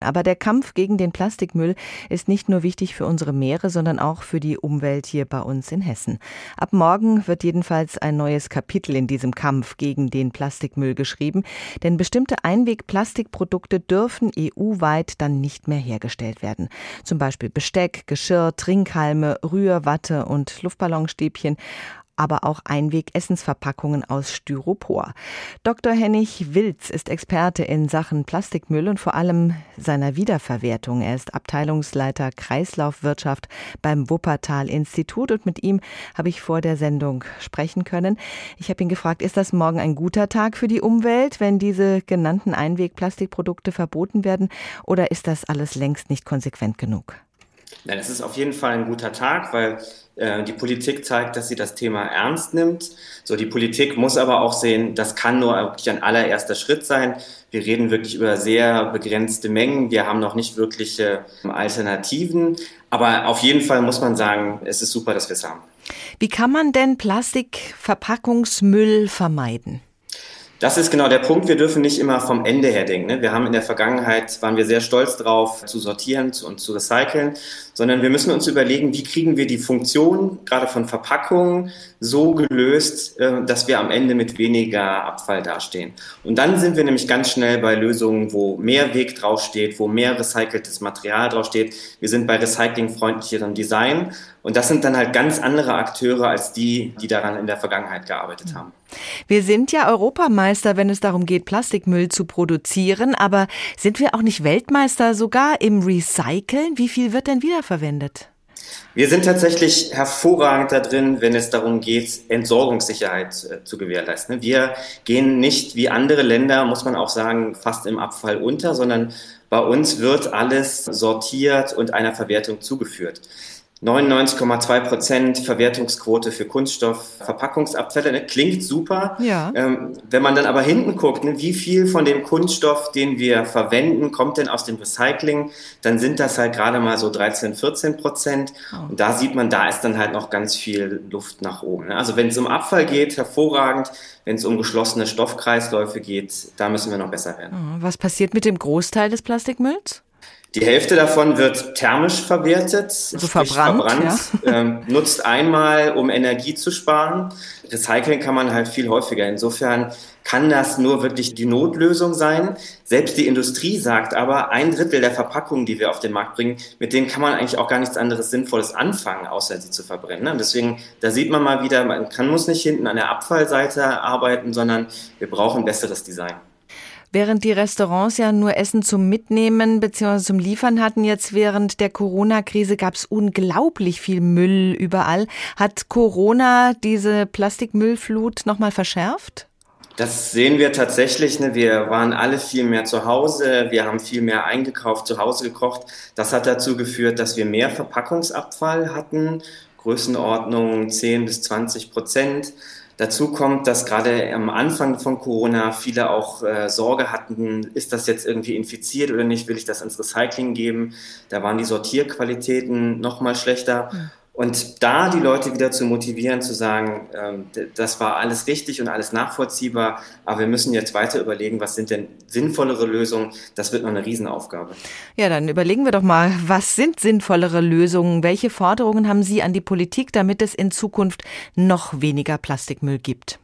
Aber der Kampf gegen den Plastikmüll ist nicht nur wichtig für unsere Meere, sondern auch für die Umwelt hier bei uns in Hessen. Ab morgen wird jedenfalls ein neues Kapitel in diesem Kampf gegen den Plastikmüll geschrieben, denn bestimmte Einwegplastikprodukte dürfen EU-weit dann nicht mehr hergestellt werden. Zum Beispiel Besteck, Geschirr, Trinkhalme, Rührwatte und Luftballonstäbchen aber auch Einweg-Essensverpackungen aus Styropor. Dr. Hennig Wilz ist Experte in Sachen Plastikmüll und vor allem seiner Wiederverwertung. Er ist Abteilungsleiter Kreislaufwirtschaft beim Wuppertal-Institut und mit ihm habe ich vor der Sendung sprechen können. Ich habe ihn gefragt, ist das morgen ein guter Tag für die Umwelt, wenn diese genannten Einweg-Plastikprodukte verboten werden oder ist das alles längst nicht konsequent genug? Nein, es ist auf jeden Fall ein guter Tag, weil äh, die Politik zeigt, dass sie das Thema ernst nimmt. So, die Politik muss aber auch sehen, das kann nur wirklich ein allererster Schritt sein. Wir reden wirklich über sehr begrenzte Mengen. Wir haben noch nicht wirkliche Alternativen. Aber auf jeden Fall muss man sagen, es ist super, dass wir es haben. Wie kann man denn Plastikverpackungsmüll vermeiden? Das ist genau der Punkt. Wir dürfen nicht immer vom Ende her denken. Ne? Wir haben in der Vergangenheit, waren wir sehr stolz drauf, zu sortieren und zu recyceln, sondern wir müssen uns überlegen, wie kriegen wir die Funktion gerade von Verpackungen so gelöst, äh, dass wir am Ende mit weniger Abfall dastehen. Und dann sind wir nämlich ganz schnell bei Lösungen, wo mehr Weg draufsteht, wo mehr recyceltes Material draufsteht. Wir sind bei recyclingfreundlicherem Design. Und das sind dann halt ganz andere Akteure als die, die daran in der Vergangenheit gearbeitet haben. Wir sind ja Europameister, wenn es darum geht, Plastikmüll zu produzieren. Aber sind wir auch nicht Weltmeister sogar im Recyceln? Wie viel wird denn wiederverwendet? Wir sind tatsächlich hervorragend da drin, wenn es darum geht, Entsorgungssicherheit äh, zu gewährleisten. Wir gehen nicht wie andere Länder, muss man auch sagen, fast im Abfall unter, sondern bei uns wird alles sortiert und einer Verwertung zugeführt. 99,2 Prozent Verwertungsquote für Kunststoffverpackungsabfälle. Ne? Klingt super. Ja. Ähm, wenn man dann aber hinten guckt, ne, wie viel von dem Kunststoff, den wir verwenden, kommt denn aus dem Recycling, dann sind das halt gerade mal so 13, 14 Prozent. Oh. Und da sieht man, da ist dann halt noch ganz viel Luft nach oben. Ne? Also wenn es um Abfall geht, hervorragend. Wenn es um geschlossene Stoffkreisläufe geht, da müssen wir noch besser werden. Oh, was passiert mit dem Großteil des Plastikmülls? Die Hälfte davon wird thermisch verwertet, also verbrannt, verbrannt ja. ähm, nutzt einmal, um Energie zu sparen. Recyceln kann man halt viel häufiger. Insofern kann das nur wirklich die Notlösung sein. Selbst die Industrie sagt aber, ein Drittel der Verpackungen, die wir auf den Markt bringen, mit denen kann man eigentlich auch gar nichts anderes Sinnvolles anfangen, außer sie zu verbrennen. Und deswegen, da sieht man mal wieder, man kann, muss nicht hinten an der Abfallseite arbeiten, sondern wir brauchen besseres Design. Während die Restaurants ja nur Essen zum Mitnehmen bzw. zum Liefern hatten, jetzt während der Corona-Krise gab es unglaublich viel Müll überall. Hat Corona diese Plastikmüllflut nochmal verschärft? Das sehen wir tatsächlich. Ne? Wir waren alle viel mehr zu Hause. Wir haben viel mehr eingekauft, zu Hause gekocht. Das hat dazu geführt, dass wir mehr Verpackungsabfall hatten. Größenordnung 10 bis 20 Prozent. Dazu kommt, dass gerade am Anfang von Corona viele auch äh, Sorge hatten, ist das jetzt irgendwie infiziert oder nicht, will ich das ins Recycling geben? Da waren die Sortierqualitäten noch mal schlechter. Mhm. Und da die Leute wieder zu motivieren, zu sagen, ähm, das war alles richtig und alles nachvollziehbar, aber wir müssen jetzt weiter überlegen, was sind denn sinnvollere Lösungen, das wird noch eine Riesenaufgabe. Ja, dann überlegen wir doch mal, was sind sinnvollere Lösungen? Welche Forderungen haben Sie an die Politik, damit es in Zukunft noch weniger Plastikmüll gibt?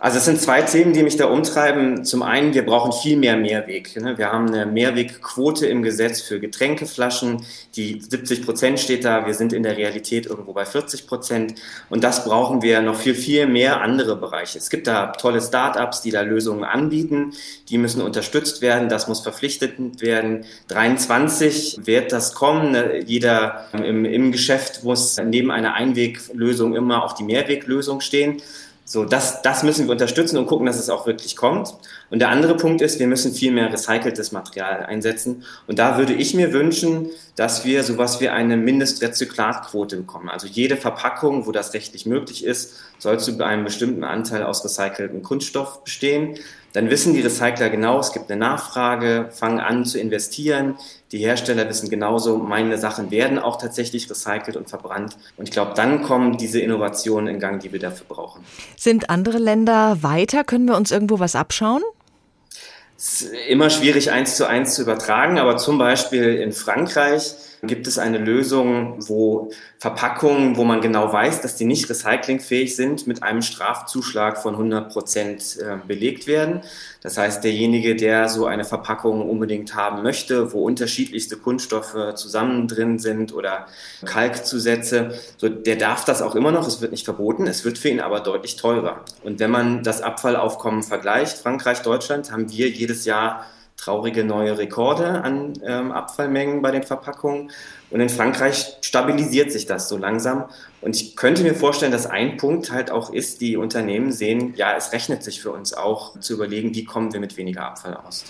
Also es sind zwei Themen, die mich da umtreiben. Zum einen, wir brauchen viel mehr Mehrweg. Ne? Wir haben eine Mehrwegquote im Gesetz für Getränkeflaschen. Die 70 Prozent steht da. Wir sind in der Realität irgendwo bei 40 Prozent. Und das brauchen wir noch viel, viel mehr andere Bereiche. Es gibt da tolle Start-ups, die da Lösungen anbieten. Die müssen unterstützt werden. Das muss verpflichtet werden. 23 wird das kommen. Ne? Jeder im, im Geschäft muss neben einer Einweglösung immer auch die Mehrweglösung stehen. So, das, das müssen wir unterstützen und gucken, dass es auch wirklich kommt. Und der andere Punkt ist, wir müssen viel mehr recyceltes Material einsetzen. Und da würde ich mir wünschen, dass wir sowas wie eine Mindestrezyklatquote bekommen. Also jede Verpackung, wo das rechtlich möglich ist, soll zu einem bestimmten Anteil aus recyceltem Kunststoff bestehen. Dann wissen die Recycler genau, es gibt eine Nachfrage, fangen an zu investieren. Die Hersteller wissen genauso, meine Sachen werden auch tatsächlich recycelt und verbrannt. Und ich glaube, dann kommen diese Innovationen in Gang, die wir dafür brauchen. Sind andere Länder weiter? Können wir uns irgendwo was abschauen? Ist immer schwierig, eins zu eins zu übertragen, aber zum Beispiel in Frankreich gibt es eine Lösung, wo Verpackungen, wo man genau weiß, dass die nicht recyclingfähig sind, mit einem Strafzuschlag von 100 Prozent äh, belegt werden. Das heißt, derjenige, der so eine Verpackung unbedingt haben möchte, wo unterschiedlichste Kunststoffe zusammen drin sind oder Kalkzusätze, so, der darf das auch immer noch. Es wird nicht verboten. Es wird für ihn aber deutlich teurer. Und wenn man das Abfallaufkommen vergleicht, Frankreich, Deutschland, haben wir jedes Jahr traurige neue Rekorde an ähm, Abfallmengen bei den Verpackungen. Und in Frankreich stabilisiert sich das so langsam. Und ich könnte mir vorstellen, dass ein Punkt halt auch ist, die Unternehmen sehen, ja, es rechnet sich für uns auch zu überlegen, wie kommen wir mit weniger Abfall aus.